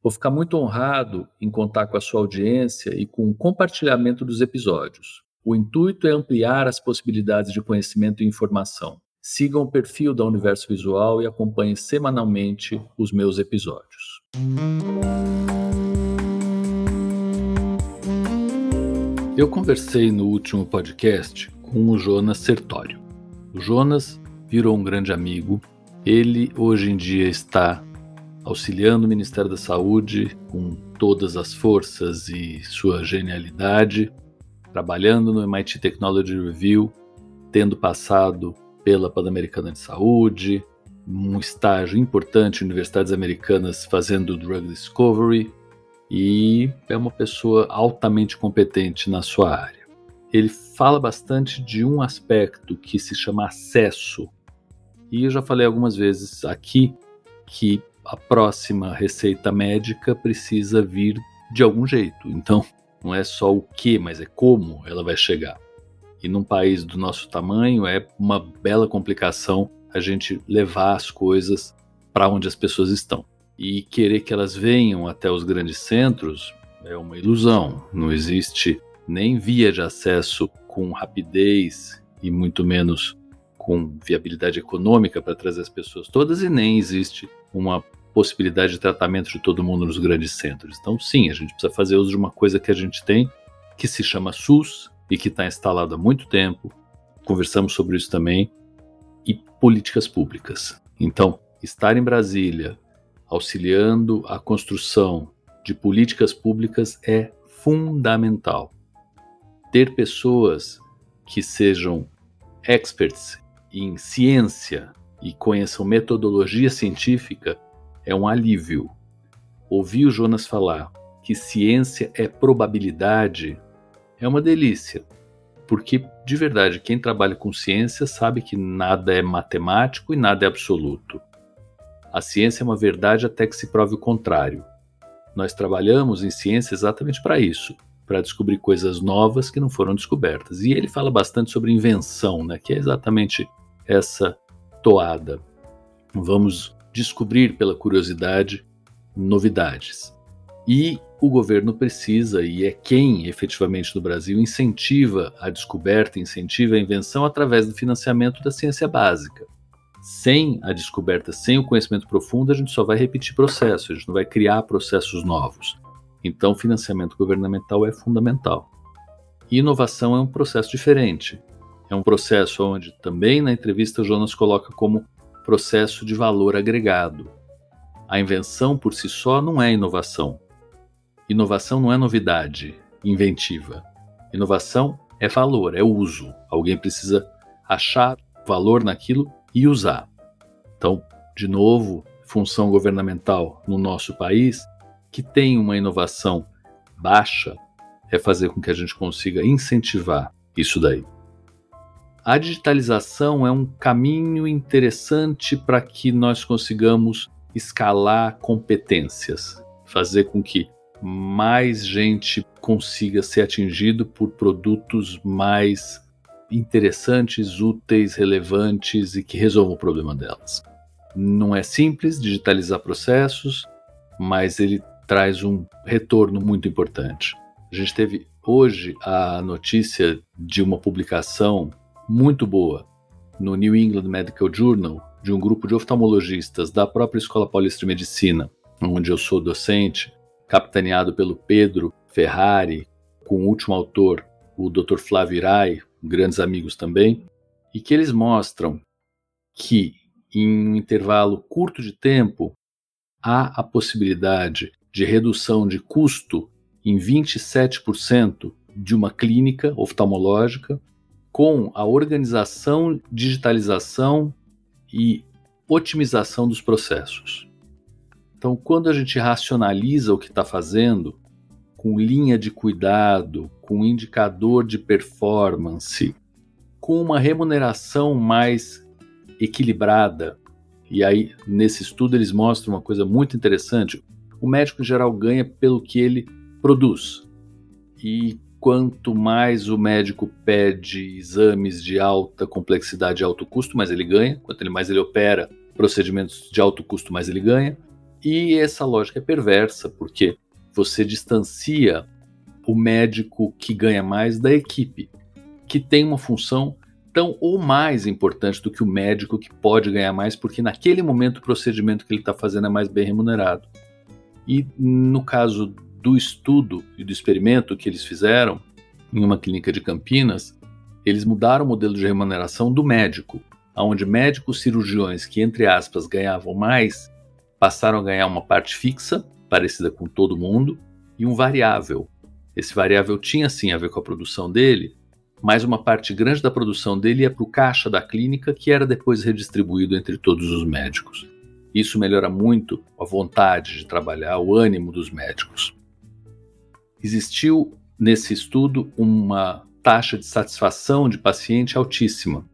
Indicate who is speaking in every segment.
Speaker 1: Vou ficar muito honrado em contar com a sua audiência e com o compartilhamento dos episódios. O intuito é ampliar as possibilidades de conhecimento e informação. Sigam o perfil da Universo Visual e acompanhem semanalmente os meus episódios. Eu conversei no último podcast com o Jonas Sertório. O Jonas virou um grande amigo. Ele hoje em dia está auxiliando o Ministério da Saúde com todas as forças e sua genialidade, trabalhando no MIT Technology Review, tendo passado pela Pan-Americana de Saúde, um estágio importante em universidades americanas fazendo drug discovery e é uma pessoa altamente competente na sua área. Ele fala bastante de um aspecto que se chama acesso. E eu já falei algumas vezes aqui que a próxima receita médica precisa vir de algum jeito. Então, não é só o que, mas é como ela vai chegar. E num país do nosso tamanho é uma bela complicação a gente levar as coisas para onde as pessoas estão. E querer que elas venham até os grandes centros é uma ilusão. Não existe nem via de acesso com rapidez e muito menos com viabilidade econômica para trazer as pessoas todas, e nem existe uma possibilidade de tratamento de todo mundo nos grandes centros. Então, sim, a gente precisa fazer uso de uma coisa que a gente tem, que se chama SUS e que está instalado há muito tempo. Conversamos sobre isso também. E políticas públicas. Então, estar em Brasília auxiliando a construção de políticas públicas é fundamental. Ter pessoas que sejam experts em ciência e conheçam metodologia científica é um alívio. Ouvir o Jonas falar que ciência é probabilidade é uma delícia, porque de verdade quem trabalha com ciência sabe que nada é matemático e nada é absoluto. A ciência é uma verdade até que se prove o contrário. Nós trabalhamos em ciência exatamente para isso, para descobrir coisas novas que não foram descobertas. E ele fala bastante sobre invenção, né, que é exatamente essa toada. Vamos descobrir pela curiosidade novidades. E o governo precisa, e é quem efetivamente no Brasil incentiva a descoberta, incentiva a invenção através do financiamento da ciência básica. Sem a descoberta, sem o conhecimento profundo, a gente só vai repetir processos, a gente não vai criar processos novos. Então, financiamento governamental é fundamental. E inovação é um processo diferente. É um processo onde também na entrevista Jonas coloca como processo de valor agregado. A invenção por si só não é inovação. Inovação não é novidade, inventiva. Inovação é valor, é uso. Alguém precisa achar valor naquilo e usar. Então, de novo, função governamental no nosso país, que tem uma inovação baixa, é fazer com que a gente consiga incentivar isso daí. A digitalização é um caminho interessante para que nós consigamos escalar competências, fazer com que mais gente consiga ser atingido por produtos mais interessantes, úteis, relevantes e que resolvam o problema delas. Não é simples digitalizar processos, mas ele traz um retorno muito importante. A gente teve hoje a notícia de uma publicação muito boa no New England Medical Journal de um grupo de oftalmologistas da própria Escola Paulista de Medicina, onde eu sou docente, capitaneado pelo Pedro Ferrari, com o último autor, o Dr. Flávio Irai, grandes amigos também, e que eles mostram que em um intervalo curto de tempo há a possibilidade de redução de custo em 27% de uma clínica oftalmológica com a organização, digitalização e otimização dos processos. Então, quando a gente racionaliza o que está fazendo, com linha de cuidado, com indicador de performance, com uma remuneração mais equilibrada, e aí nesse estudo eles mostram uma coisa muito interessante: o médico em geral ganha pelo que ele produz. E quanto mais o médico pede exames de alta complexidade e alto custo, mais ele ganha. Quanto mais ele opera procedimentos de alto custo, mais ele ganha. E essa lógica é perversa, porque você distancia o médico que ganha mais da equipe, que tem uma função tão ou mais importante do que o médico que pode ganhar mais, porque naquele momento o procedimento que ele está fazendo é mais bem remunerado. E no caso do estudo e do experimento que eles fizeram em uma clínica de Campinas, eles mudaram o modelo de remuneração do médico, onde médicos cirurgiões que, entre aspas, ganhavam mais, passaram a ganhar uma parte fixa, parecida com todo mundo, e um variável. Esse variável tinha sim a ver com a produção dele, mas uma parte grande da produção dele ia para o caixa da clínica, que era depois redistribuído entre todos os médicos. Isso melhora muito a vontade de trabalhar, o ânimo dos médicos. Existiu nesse estudo uma taxa de satisfação de paciente altíssima,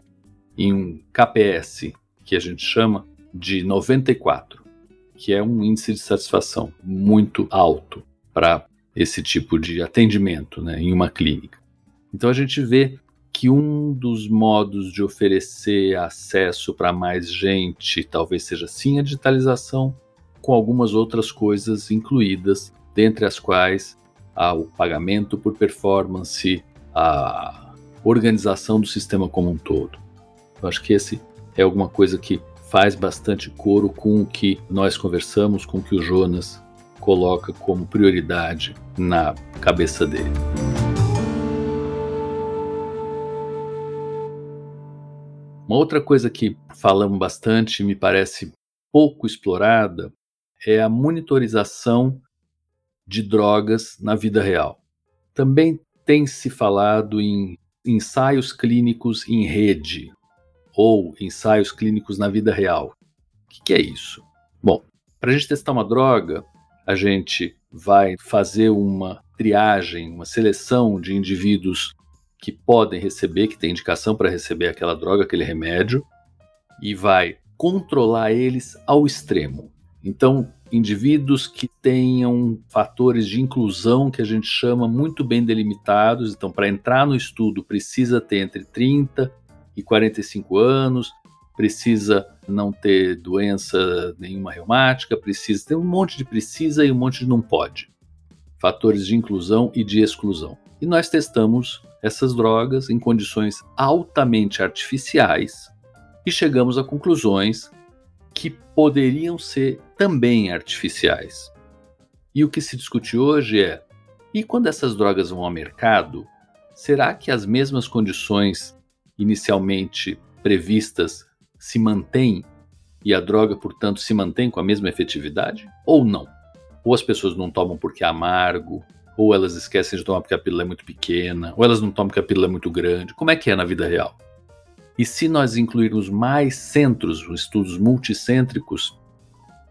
Speaker 1: em um KPS, que a gente chama de 94, que é um índice de satisfação muito alto para esse tipo de atendimento né, em uma clínica. Então a gente vê que um dos modos de oferecer acesso para mais gente talvez seja sim a digitalização, com algumas outras coisas incluídas, dentre as quais o pagamento por performance, a organização do sistema como um todo. Eu acho que esse é alguma coisa que faz bastante coro com o que nós conversamos, com o que o Jonas coloca como prioridade na cabeça dele. Uma outra coisa que falamos bastante me parece pouco explorada é a monitorização de drogas na vida real. Também tem se falado em ensaios clínicos em rede ou ensaios clínicos na vida real. O que, que é isso? Bom, para a gente testar uma droga, a gente vai fazer uma triagem, uma seleção de indivíduos que podem receber, que têm indicação para receber aquela droga, aquele remédio, e vai controlar eles ao extremo. Então, indivíduos que tenham fatores de inclusão que a gente chama muito bem delimitados. Então, para entrar no estudo, precisa ter entre 30 e 45 anos, precisa não ter doença nenhuma reumática, precisa ter um monte de precisa e um monte de não pode. Fatores de inclusão e de exclusão. E nós testamos essas drogas em condições altamente artificiais e chegamos a conclusões que poderiam ser também artificiais. E o que se discute hoje é: e quando essas drogas vão ao mercado, será que as mesmas condições inicialmente previstas se mantêm e a droga, portanto, se mantém com a mesma efetividade? Ou não? Ou as pessoas não tomam porque é amargo, ou elas esquecem de tomar porque a pílula é muito pequena, ou elas não tomam porque a pílula é muito grande. Como é que é na vida real? E se nós incluirmos mais centros, estudos multicêntricos,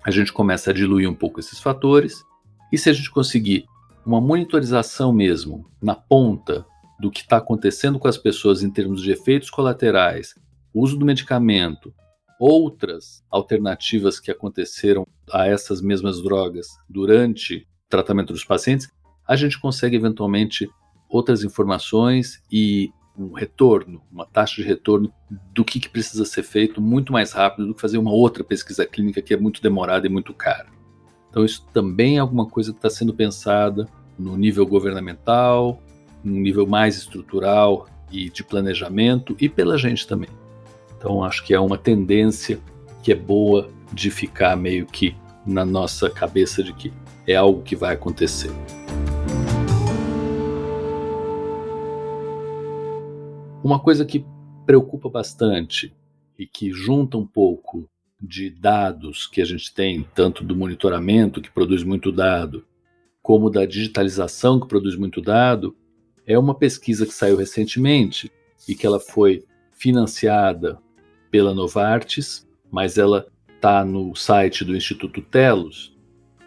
Speaker 1: a gente começa a diluir um pouco esses fatores. E se a gente conseguir uma monitorização mesmo na ponta do que está acontecendo com as pessoas em termos de efeitos colaterais, uso do medicamento, outras alternativas que aconteceram a essas mesmas drogas durante o tratamento dos pacientes, a gente consegue eventualmente outras informações e um retorno, uma taxa de retorno do que, que, precisa ser feito muito mais rápido do que fazer uma outra pesquisa clínica que é muito demorada e muito cara. Então, isso também é alguma coisa que está sendo pensada no nível governamental, no nível mais estrutural e de planejamento e pela gente também. Então, acho que é uma tendência que é boa de ficar meio que na nossa cabeça de que é algo que vai acontecer. Uma coisa que preocupa bastante e que junta um pouco de dados que a gente tem, tanto do monitoramento, que produz muito dado, como da digitalização, que produz muito dado, é uma pesquisa que saiu recentemente e que ela foi financiada pela Novartis, mas ela está no site do Instituto Telos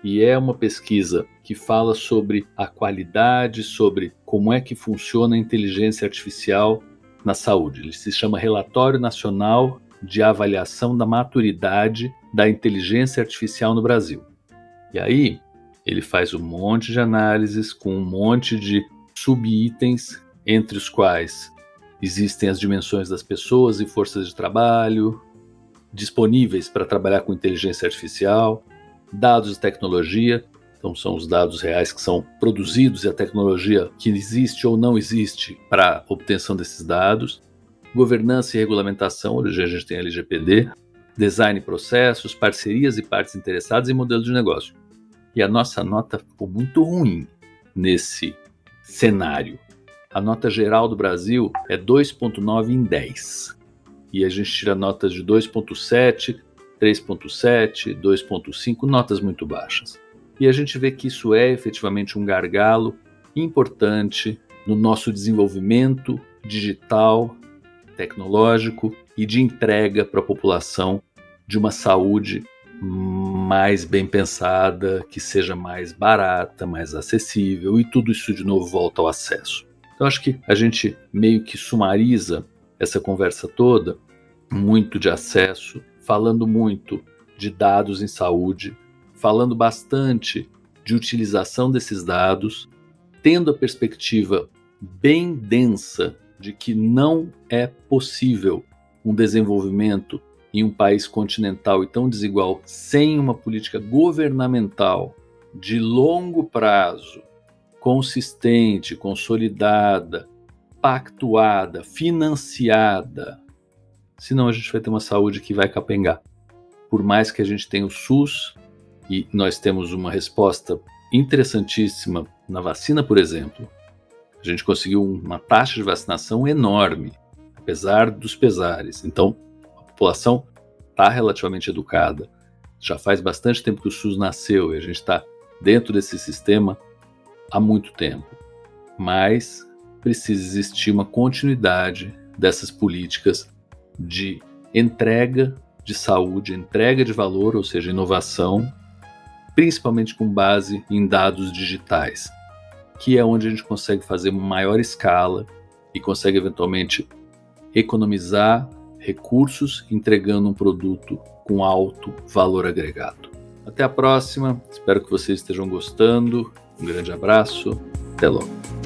Speaker 1: e é uma pesquisa que fala sobre a qualidade, sobre como é que funciona a inteligência artificial na saúde. Ele se chama Relatório Nacional de Avaliação da Maturidade da Inteligência Artificial no Brasil. E aí, ele faz um monte de análises com um monte de subitens, entre os quais existem as dimensões das pessoas e forças de trabalho disponíveis para trabalhar com inteligência artificial, dados de tecnologia, então são os dados reais que são produzidos e a tecnologia que existe ou não existe para obtenção desses dados, governança e regulamentação, hoje a gente tem a LGPD, design processos, parcerias e partes interessadas e modelo de negócio. E a nossa nota ficou muito ruim nesse cenário. A nota geral do Brasil é 2,9 em 10. E a gente tira notas de 2,7, 3,7, 2,5, notas muito baixas. E a gente vê que isso é efetivamente um gargalo importante no nosso desenvolvimento digital, tecnológico e de entrega para a população de uma saúde mais bem pensada, que seja mais barata, mais acessível e tudo isso de novo volta ao acesso. Então acho que a gente meio que sumariza essa conversa toda, muito de acesso, falando muito de dados em saúde, falando bastante de utilização desses dados, tendo a perspectiva bem densa de que não é possível um desenvolvimento em um país continental e tão desigual sem uma política governamental de longo prazo, consistente, consolidada, pactuada, financiada. Senão a gente vai ter uma saúde que vai capengar. Por mais que a gente tenha o SUS, e nós temos uma resposta interessantíssima na vacina, por exemplo. A gente conseguiu uma taxa de vacinação enorme, apesar dos pesares. Então, a população está relativamente educada. Já faz bastante tempo que o SUS nasceu e a gente está dentro desse sistema há muito tempo. Mas precisa existir uma continuidade dessas políticas de entrega de saúde, entrega de valor, ou seja, inovação principalmente com base em dados digitais, que é onde a gente consegue fazer maior escala e consegue eventualmente economizar recursos entregando um produto com alto valor agregado. Até a próxima, espero que vocês estejam gostando. Um grande abraço, até logo.